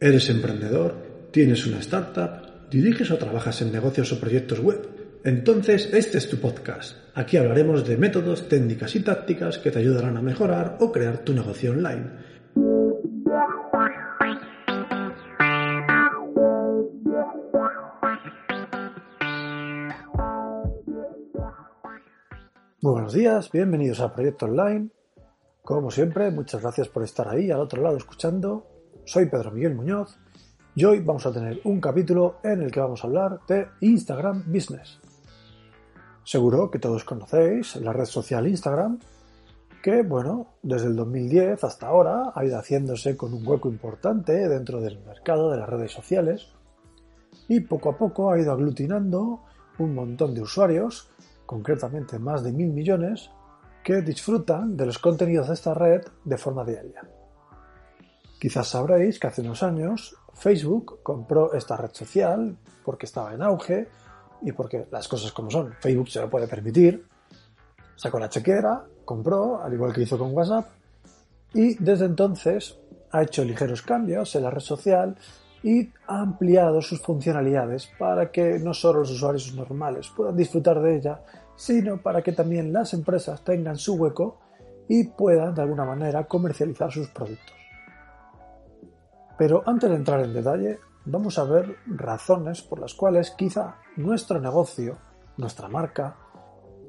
¿Eres emprendedor? ¿Tienes una startup? ¿Diriges o trabajas en negocios o proyectos web? Entonces este es tu podcast. Aquí hablaremos de métodos, técnicas y tácticas que te ayudarán a mejorar o crear tu negocio online. Muy buenos días, bienvenidos a Proyecto Online. Como siempre, muchas gracias por estar ahí al otro lado escuchando. Soy Pedro Miguel Muñoz y hoy vamos a tener un capítulo en el que vamos a hablar de Instagram Business. Seguro que todos conocéis la red social Instagram, que bueno, desde el 2010 hasta ahora ha ido haciéndose con un hueco importante dentro del mercado de las redes sociales y poco a poco ha ido aglutinando un montón de usuarios, concretamente más de mil millones, que disfrutan de los contenidos de esta red de forma diaria. Quizás sabréis que hace unos años Facebook compró esta red social porque estaba en auge y porque las cosas como son, Facebook se lo puede permitir. Sacó la chequera, compró, al igual que hizo con WhatsApp, y desde entonces ha hecho ligeros cambios en la red social y ha ampliado sus funcionalidades para que no solo los usuarios normales puedan disfrutar de ella, sino para que también las empresas tengan su hueco y puedan de alguna manera comercializar sus productos. Pero antes de entrar en detalle, vamos a ver razones por las cuales quizá nuestro negocio, nuestra marca,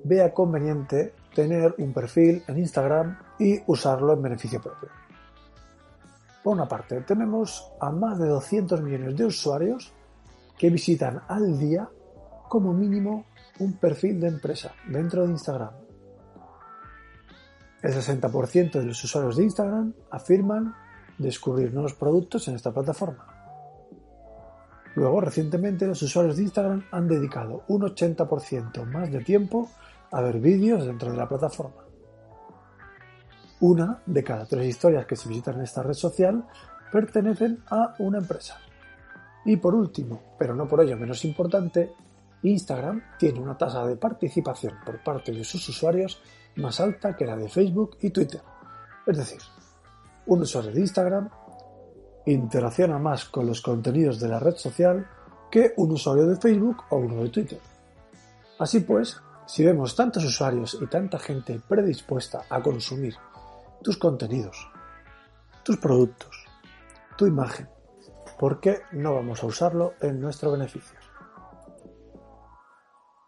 vea conveniente tener un perfil en Instagram y usarlo en beneficio propio. Por una parte, tenemos a más de 200 millones de usuarios que visitan al día como mínimo un perfil de empresa dentro de Instagram. El 60% de los usuarios de Instagram afirman descubrir nuevos productos en esta plataforma. Luego, recientemente, los usuarios de Instagram han dedicado un 80% más de tiempo a ver vídeos dentro de la plataforma. Una de cada tres historias que se visitan en esta red social pertenecen a una empresa. Y por último, pero no por ello menos importante, Instagram tiene una tasa de participación por parte de sus usuarios más alta que la de Facebook y Twitter. Es decir, un usuario de Instagram interacciona más con los contenidos de la red social que un usuario de Facebook o uno de Twitter. Así pues, si vemos tantos usuarios y tanta gente predispuesta a consumir tus contenidos, tus productos, tu imagen, ¿por qué no vamos a usarlo en nuestro beneficio?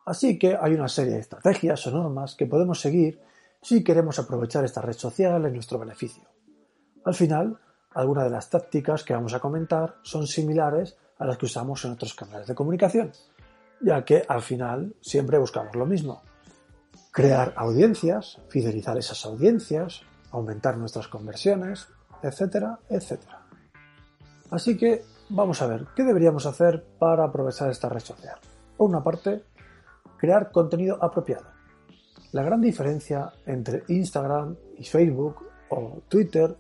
Así que hay una serie de estrategias o normas que podemos seguir si queremos aprovechar esta red social en nuestro beneficio. Al final, algunas de las tácticas que vamos a comentar son similares a las que usamos en otros canales de comunicación, ya que al final siempre buscamos lo mismo. Crear audiencias, fidelizar esas audiencias, aumentar nuestras conversiones, etcétera, etcétera. Así que vamos a ver qué deberíamos hacer para aprovechar esta red social. Por una parte, crear contenido apropiado. La gran diferencia entre Instagram y Facebook o Twitter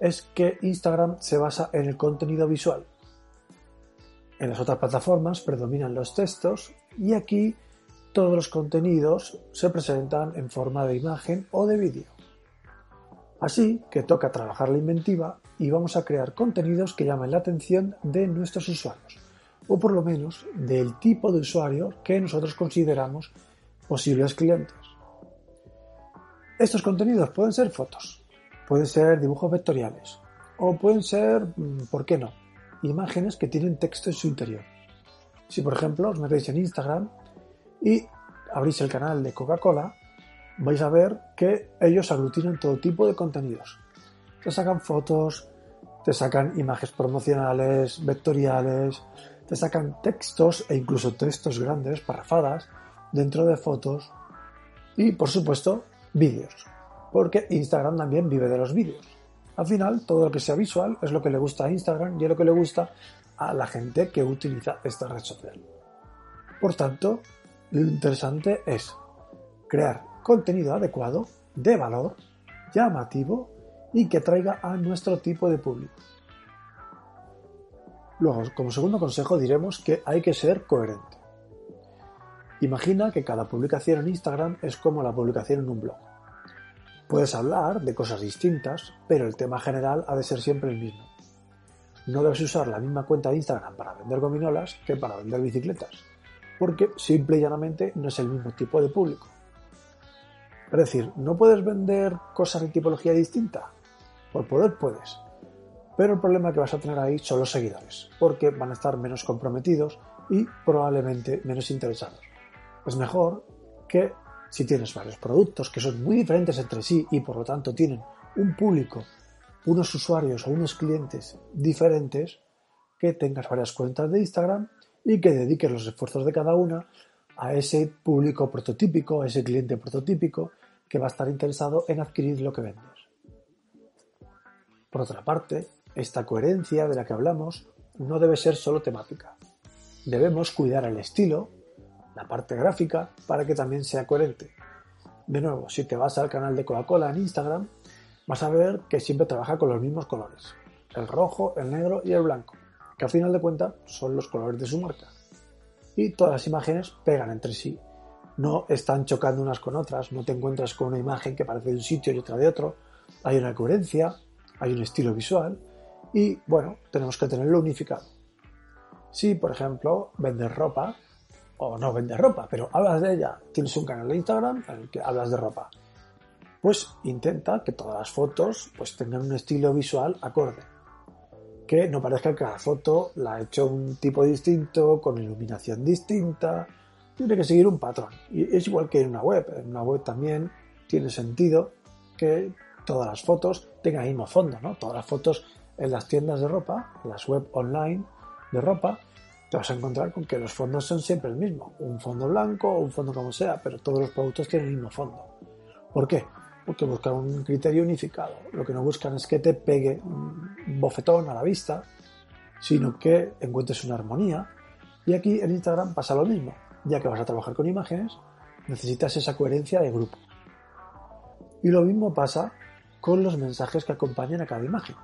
es que Instagram se basa en el contenido visual. En las otras plataformas predominan los textos y aquí todos los contenidos se presentan en forma de imagen o de vídeo. Así que toca trabajar la inventiva y vamos a crear contenidos que llamen la atención de nuestros usuarios, o por lo menos del tipo de usuario que nosotros consideramos posibles clientes. Estos contenidos pueden ser fotos, pueden ser dibujos vectoriales, o pueden ser, mm, ¿por qué no?, imágenes que tienen texto en su interior. Si por ejemplo os metéis en Instagram y abrís el canal de Coca-Cola, vais a ver que ellos aglutinan todo tipo de contenidos. Te sacan fotos, te sacan imágenes promocionales, vectoriales, te sacan textos e incluso textos grandes, parrafadas, dentro de fotos y por supuesto vídeos, porque Instagram también vive de los vídeos. Al final, todo lo que sea visual es lo que le gusta a Instagram y es lo que le gusta a la gente que utiliza esta red social. Por tanto, lo interesante es crear contenido adecuado, de valor, llamativo y que traiga a nuestro tipo de público. Luego, como segundo consejo, diremos que hay que ser coherente. Imagina que cada publicación en Instagram es como la publicación en un blog. Puedes hablar de cosas distintas, pero el tema general ha de ser siempre el mismo. No debes usar la misma cuenta de Instagram para vender gominolas que para vender bicicletas, porque simple y llanamente no es el mismo tipo de público. Es decir, ¿no puedes vender cosas de tipología distinta? Por poder puedes, pero el problema que vas a tener ahí son los seguidores, porque van a estar menos comprometidos y probablemente menos interesados. Es mejor que si tienes varios productos que son muy diferentes entre sí y por lo tanto tienen un público, unos usuarios o unos clientes diferentes, que tengas varias cuentas de Instagram y que dediques los esfuerzos de cada una a ese público prototípico, a ese cliente prototípico que va a estar interesado en adquirir lo que vendes. Por otra parte, esta coherencia de la que hablamos no debe ser solo temática. Debemos cuidar el estilo, la parte gráfica, para que también sea coherente. De nuevo, si te vas al canal de Coca-Cola en Instagram, vas a ver que siempre trabaja con los mismos colores. El rojo, el negro y el blanco, que al final de cuentas son los colores de su marca. Y todas las imágenes pegan entre sí. No están chocando unas con otras, no te encuentras con una imagen que parece de un sitio y otra de otro. Hay una coherencia, hay un estilo visual y bueno, tenemos que tenerlo unificado. Si, por ejemplo, vendes ropa, o no vendes ropa, pero hablas de ella, tienes un canal de Instagram en el que hablas de ropa, pues intenta que todas las fotos pues tengan un estilo visual acorde. Que no parezca que cada foto la ha hecho un tipo distinto, con iluminación distinta, tiene que seguir un patrón. Y es igual que en una web, en una web también tiene sentido que todas las fotos tengan el mismo fondo, ¿no? Todas las fotos en las tiendas de ropa, en las web online de ropa, te vas a encontrar con que los fondos son siempre el mismo. Un fondo blanco un fondo como sea, pero todos los productos tienen el mismo fondo. ¿Por qué? Porque buscan un criterio unificado. Lo que no buscan es que te pegue un bofetón a la vista, sino que encuentres una armonía. Y aquí en Instagram pasa lo mismo. Ya que vas a trabajar con imágenes, necesitas esa coherencia de grupo. Y lo mismo pasa con los mensajes que acompañan a cada imagen.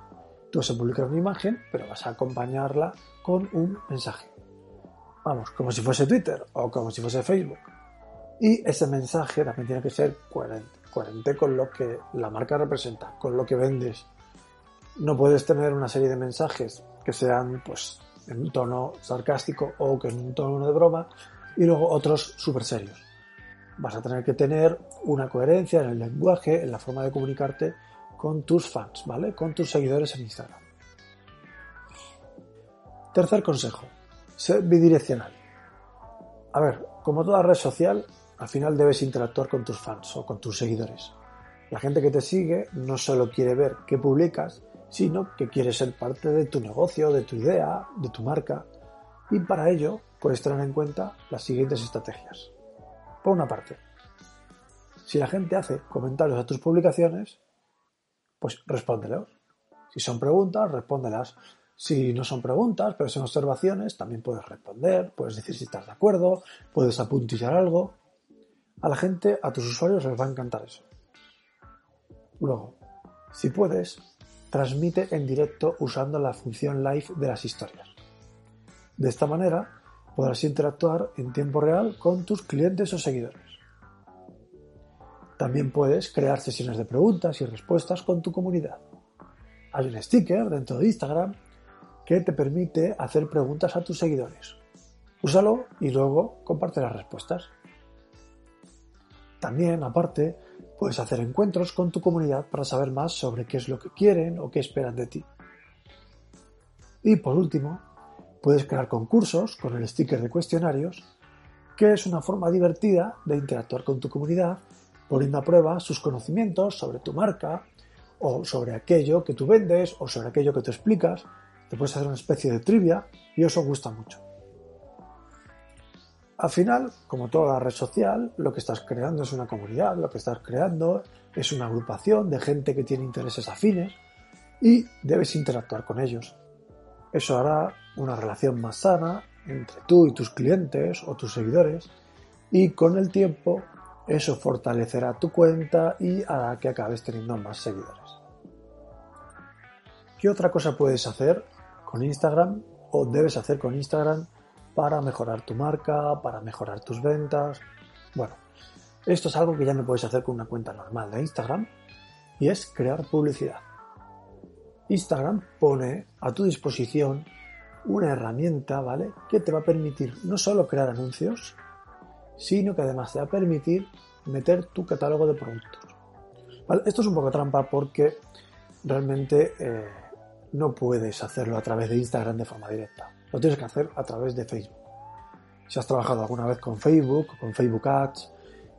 Tú vas a publicar una imagen, pero vas a acompañarla con un mensaje. Vamos, como si fuese Twitter o como si fuese Facebook. Y ese mensaje también tiene que ser coherente, coherente con lo que la marca representa, con lo que vendes. No puedes tener una serie de mensajes que sean pues en un tono sarcástico o que en un tono de broma y luego otros súper serios. Vas a tener que tener una coherencia en el lenguaje, en la forma de comunicarte con tus fans, ¿vale? Con tus seguidores en Instagram. Tercer consejo, ser bidireccional. A ver, como toda red social, al final debes interactuar con tus fans o con tus seguidores. La gente que te sigue no solo quiere ver qué publicas, sino que quiere ser parte de tu negocio, de tu idea, de tu marca. Y para ello puedes tener en cuenta las siguientes estrategias. Por una parte, si la gente hace comentarios a tus publicaciones, pues respóndelos. Si son preguntas, respóndelas. Si no son preguntas, pero son observaciones, también puedes responder, puedes decir si estás de acuerdo, puedes apuntillar algo. A la gente, a tus usuarios les va a encantar eso. Luego, si puedes, transmite en directo usando la función live de las historias. De esta manera, podrás interactuar en tiempo real con tus clientes o seguidores. También puedes crear sesiones de preguntas y respuestas con tu comunidad. Hay un sticker dentro de Instagram que te permite hacer preguntas a tus seguidores. Úsalo y luego comparte las respuestas. También, aparte, puedes hacer encuentros con tu comunidad para saber más sobre qué es lo que quieren o qué esperan de ti. Y por último, puedes crear concursos con el sticker de cuestionarios, que es una forma divertida de interactuar con tu comunidad poniendo a prueba sus conocimientos sobre tu marca o sobre aquello que tú vendes o sobre aquello que tú explicas. Te puedes hacer una especie de trivia y eso gusta mucho. Al final, como toda red social, lo que estás creando es una comunidad, lo que estás creando es una agrupación de gente que tiene intereses afines y debes interactuar con ellos. Eso hará una relación más sana entre tú y tus clientes o tus seguidores y con el tiempo eso fortalecerá tu cuenta y hará que acabes teniendo más seguidores. ¿Qué otra cosa puedes hacer con Instagram o debes hacer con Instagram para mejorar tu marca, para mejorar tus ventas? Bueno, esto es algo que ya no puedes hacer con una cuenta normal de Instagram y es crear publicidad. Instagram pone a tu disposición una herramienta, ¿vale? Que te va a permitir no solo crear anuncios, sino que además te va a permitir meter tu catálogo de productos. Esto es un poco trampa porque realmente eh, no puedes hacerlo a través de Instagram de forma directa. Lo tienes que hacer a través de Facebook. Si has trabajado alguna vez con Facebook, con Facebook Ads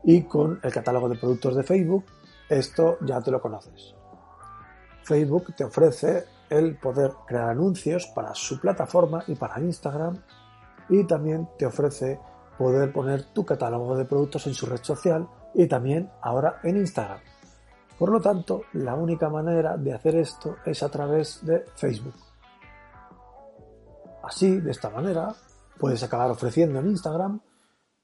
y con el catálogo de productos de Facebook, esto ya te lo conoces. Facebook te ofrece el poder crear anuncios para su plataforma y para Instagram y también te ofrece poder poner tu catálogo de productos en su red social y también ahora en Instagram. Por lo tanto, la única manera de hacer esto es a través de Facebook. Así, de esta manera, puedes acabar ofreciendo en Instagram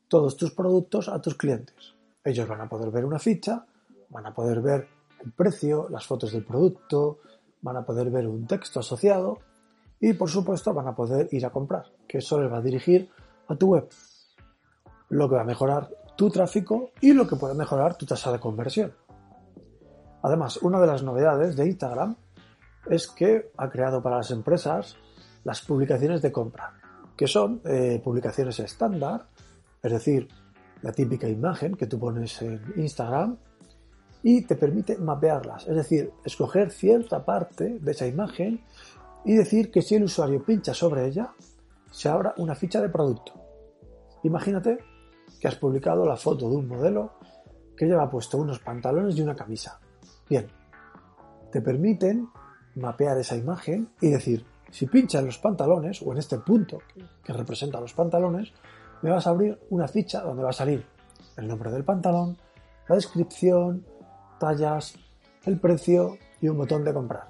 todos tus productos a tus clientes. Ellos van a poder ver una ficha, van a poder ver el precio, las fotos del producto, van a poder ver un texto asociado y por supuesto van a poder ir a comprar, que eso les va a dirigir a tu web, lo que va a mejorar tu tráfico y lo que puede mejorar tu tasa de conversión. Además, una de las novedades de Instagram es que ha creado para las empresas las publicaciones de compra, que son eh, publicaciones estándar, es decir, la típica imagen que tú pones en Instagram y te permite mapearlas, es decir, escoger cierta parte de esa imagen y decir que si el usuario pincha sobre ella, se abra una ficha de producto. Imagínate que has publicado la foto de un modelo que lleva puesto unos pantalones y una camisa. Bien, te permiten mapear esa imagen y decir, si pincha en los pantalones, o en este punto que representa los pantalones, me vas a abrir una ficha donde va a salir el nombre del pantalón, la descripción, tallas, el precio y un botón de comprar.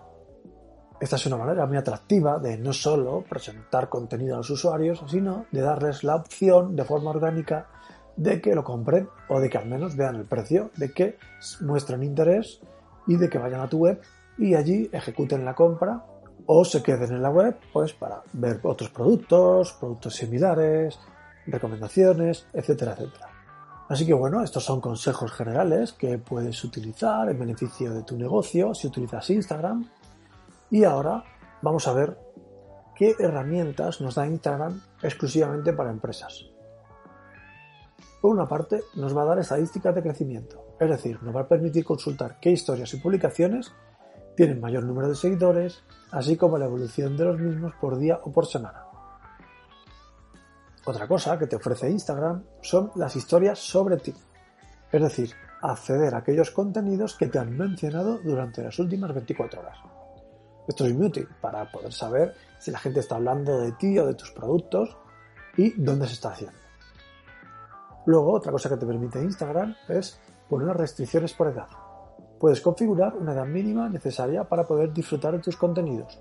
Esta es una manera muy atractiva de no solo presentar contenido a los usuarios, sino de darles la opción de forma orgánica de que lo compren o de que al menos vean el precio, de que muestren interés y de que vayan a tu web y allí ejecuten la compra o se queden en la web pues para ver otros productos, productos similares, recomendaciones, etcétera, etcétera. Así que bueno, estos son consejos generales que puedes utilizar en beneficio de tu negocio si utilizas Instagram. Y ahora vamos a ver qué herramientas nos da Instagram exclusivamente para empresas. Por una parte, nos va a dar estadísticas de crecimiento. Es decir, nos va a permitir consultar qué historias y publicaciones tienen mayor número de seguidores, así como la evolución de los mismos por día o por semana. Otra cosa que te ofrece Instagram son las historias sobre ti, es decir, acceder a aquellos contenidos que te han mencionado durante las últimas 24 horas. Esto es muy útil para poder saber si la gente está hablando de ti o de tus productos y dónde se está haciendo. Luego, otra cosa que te permite Instagram es poner restricciones por edad. Puedes configurar una edad mínima necesaria para poder disfrutar de tus contenidos.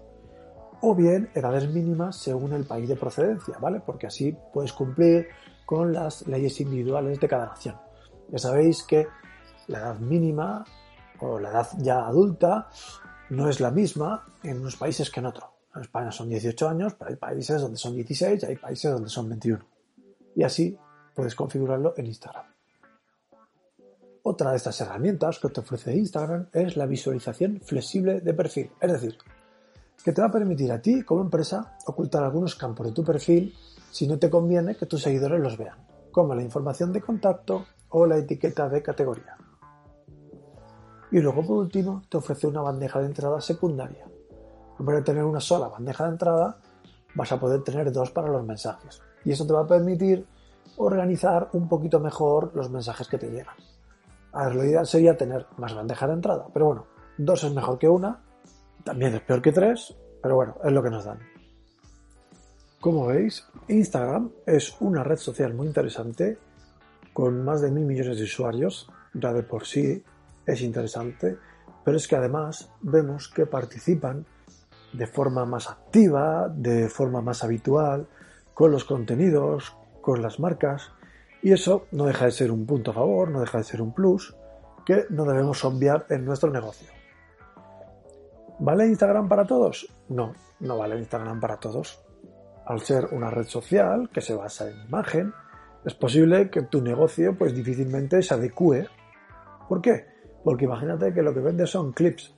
O bien edades mínimas según el país de procedencia, ¿vale? Porque así puedes cumplir con las leyes individuales de cada nación. Ya sabéis que la edad mínima o la edad ya adulta no es la misma en unos países que en otros. En España son 18 años, pero hay países donde son 16 y hay países donde son 21. Y así puedes configurarlo en Instagram. Otra de estas herramientas que te ofrece Instagram es la visualización flexible de perfil, es decir, que te va a permitir a ti como empresa ocultar algunos campos de tu perfil si no te conviene que tus seguidores los vean, como la información de contacto o la etiqueta de categoría. Y luego por último te ofrece una bandeja de entrada secundaria. En vez de tener una sola bandeja de entrada, vas a poder tener dos para los mensajes. Y eso te va a permitir organizar un poquito mejor los mensajes que te llegan. A ver, lo ideal sería tener más bandejas de entrada, pero bueno, dos es mejor que una, también es peor que tres, pero bueno, es lo que nos dan. Como veis, Instagram es una red social muy interesante, con más de mil millones de usuarios, ya de por sí es interesante, pero es que además vemos que participan de forma más activa, de forma más habitual, con los contenidos, con las marcas, y eso no deja de ser un punto a favor, no deja de ser un plus que no debemos obviar en nuestro negocio. ¿Vale Instagram para todos? No, no vale Instagram para todos. Al ser una red social que se basa en imagen, es posible que tu negocio pues difícilmente se adecue. ¿Por qué? Porque imagínate que lo que vendes son clips.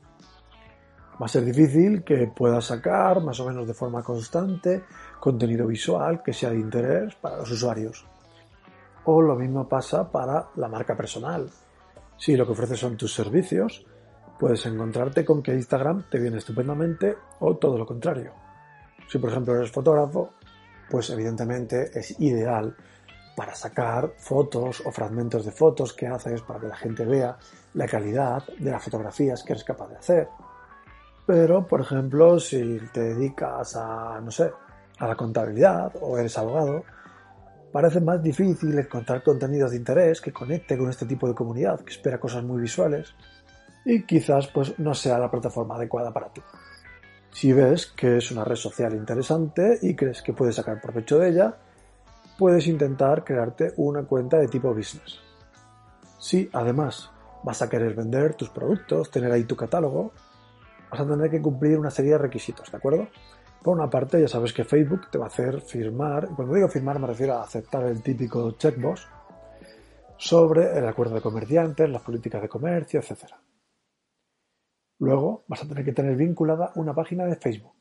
Va a ser difícil que puedas sacar más o menos de forma constante contenido visual que sea de interés para los usuarios. O lo mismo pasa para la marca personal. Si lo que ofreces son tus servicios, puedes encontrarte con que Instagram te viene estupendamente o todo lo contrario. Si por ejemplo eres fotógrafo, pues evidentemente es ideal para sacar fotos o fragmentos de fotos que haces para que la gente vea la calidad de las fotografías que eres capaz de hacer. Pero, por ejemplo, si te dedicas a, no sé, a la contabilidad o eres abogado, parece más difícil encontrar contenidos de interés que conecte con este tipo de comunidad que espera cosas muy visuales y quizás pues no sea la plataforma adecuada para ti. Si ves que es una red social interesante y crees que puedes sacar provecho de ella, puedes intentar crearte una cuenta de tipo business. Si además vas a querer vender tus productos, tener ahí tu catálogo, vas a tener que cumplir una serie de requisitos, ¿de acuerdo? Por una parte, ya sabes que Facebook te va a hacer firmar, cuando digo firmar me refiero a aceptar el típico checkbox sobre el acuerdo de comerciantes, las políticas de comercio, etc. Luego vas a tener que tener vinculada una página de Facebook.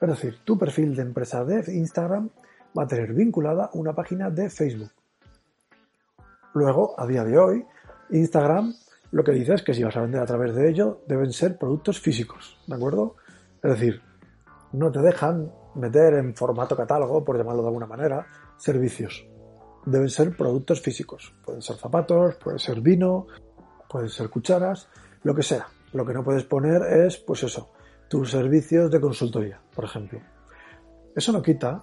Es decir, tu perfil de empresa de Instagram va a tener vinculada una página de Facebook. Luego, a día de hoy, Instagram lo que dice es que si vas a vender a través de ello, deben ser productos físicos, ¿de acuerdo? Es decir, no te dejan meter en formato catálogo, por llamarlo de alguna manera, servicios. Deben ser productos físicos. Pueden ser zapatos, puede ser vino, pueden ser cucharas, lo que sea. Lo que no puedes poner es, pues eso, tus servicios de consultoría, por ejemplo. Eso no quita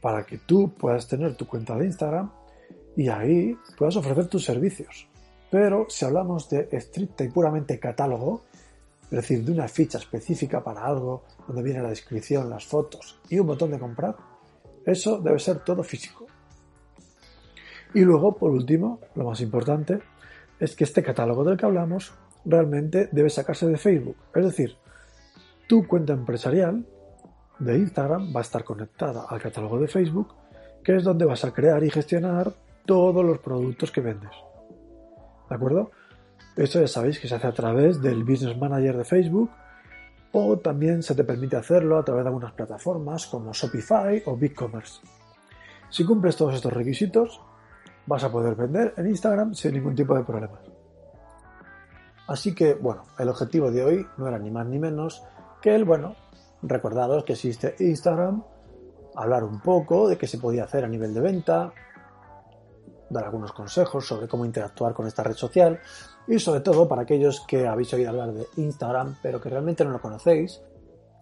para que tú puedas tener tu cuenta de Instagram y ahí puedas ofrecer tus servicios. Pero si hablamos de estricta y puramente catálogo, es decir, de una ficha específica para algo, donde viene la descripción, las fotos y un botón de comprar, eso debe ser todo físico. Y luego, por último, lo más importante, es que este catálogo del que hablamos realmente debe sacarse de Facebook. Es decir, tu cuenta empresarial de Instagram va a estar conectada al catálogo de Facebook, que es donde vas a crear y gestionar todos los productos que vendes. ¿De acuerdo? Esto ya sabéis que se hace a través del Business Manager de Facebook o también se te permite hacerlo a través de algunas plataformas como Shopify o BigCommerce. Si cumples todos estos requisitos, vas a poder vender en Instagram sin ningún tipo de problemas. Así que, bueno, el objetivo de hoy no era ni más ni menos que el, bueno, recordaros que existe Instagram, hablar un poco de qué se podía hacer a nivel de venta, dar algunos consejos sobre cómo interactuar con esta red social y sobre todo para aquellos que habéis oído hablar de Instagram pero que realmente no lo conocéis,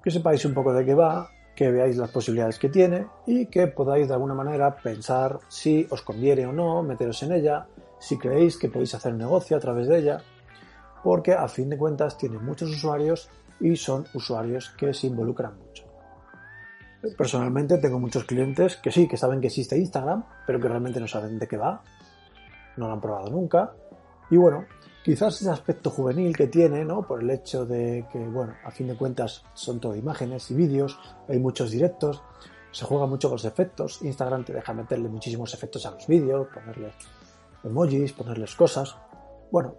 que sepáis un poco de qué va, que veáis las posibilidades que tiene y que podáis de alguna manera pensar si os conviene o no meteros en ella, si creéis que podéis hacer negocio a través de ella, porque a fin de cuentas tiene muchos usuarios y son usuarios que se involucran mucho. Personalmente tengo muchos clientes que sí, que saben que existe Instagram, pero que realmente no saben de qué va, no lo han probado nunca. Y bueno, quizás ese aspecto juvenil que tiene, ¿no? Por el hecho de que, bueno, a fin de cuentas son todo imágenes y vídeos, hay muchos directos, se juega mucho con los efectos. Instagram te deja meterle muchísimos efectos a los vídeos, ponerle emojis, ponerles cosas. Bueno,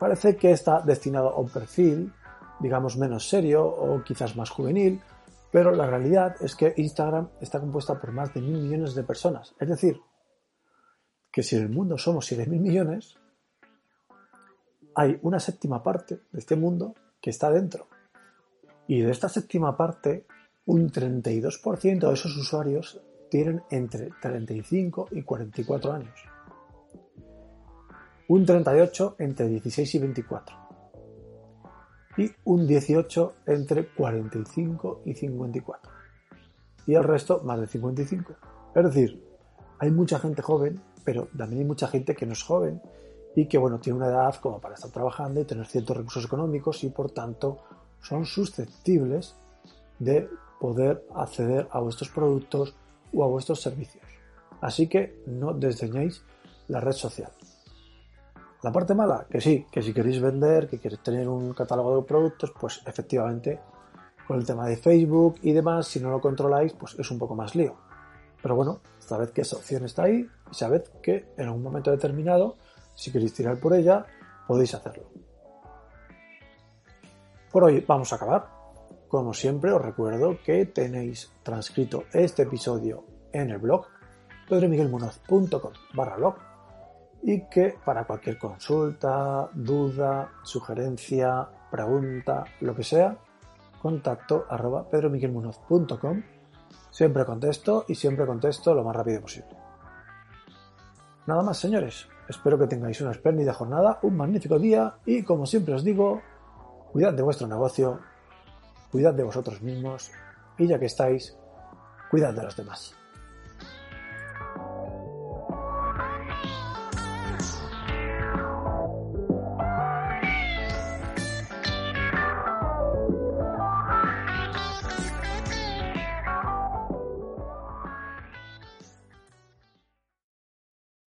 parece que está destinado a un perfil, digamos, menos serio o quizás más juvenil, pero la realidad es que Instagram está compuesta por más de mil millones de personas. Es decir, que si en el mundo somos 7 mil millones, hay una séptima parte de este mundo que está dentro. Y de esta séptima parte, un 32% de esos usuarios tienen entre 35 y 44 años. Un 38 entre 16 y 24 y un 18 entre 45 y 54. Y el resto más de 55. Es decir, hay mucha gente joven, pero también hay mucha gente que no es joven y que bueno, tiene una edad como para estar trabajando y tener ciertos recursos económicos y por tanto son susceptibles de poder acceder a vuestros productos o a vuestros servicios. Así que no desdeñéis la red social. La parte mala, que sí, que si queréis vender, que queréis tener un catálogo de productos, pues efectivamente con el tema de Facebook y demás, si no lo controláis, pues es un poco más lío. Pero bueno, sabed que esa opción está ahí y sabed que en un momento determinado, si queréis tirar por ella, podéis hacerlo. Por hoy vamos a acabar. Como siempre os recuerdo que tenéis transcrito este episodio en el blog pedromiguelmunoz.com barra blog y que para cualquier consulta, duda, sugerencia, pregunta, lo que sea, contacto arroba pedromiguelmunoz.com Siempre contesto y siempre contesto lo más rápido posible. Nada más, señores. Espero que tengáis una espléndida jornada, un magnífico día y, como siempre os digo, cuidad de vuestro negocio, cuidad de vosotros mismos y ya que estáis, cuidad de los demás.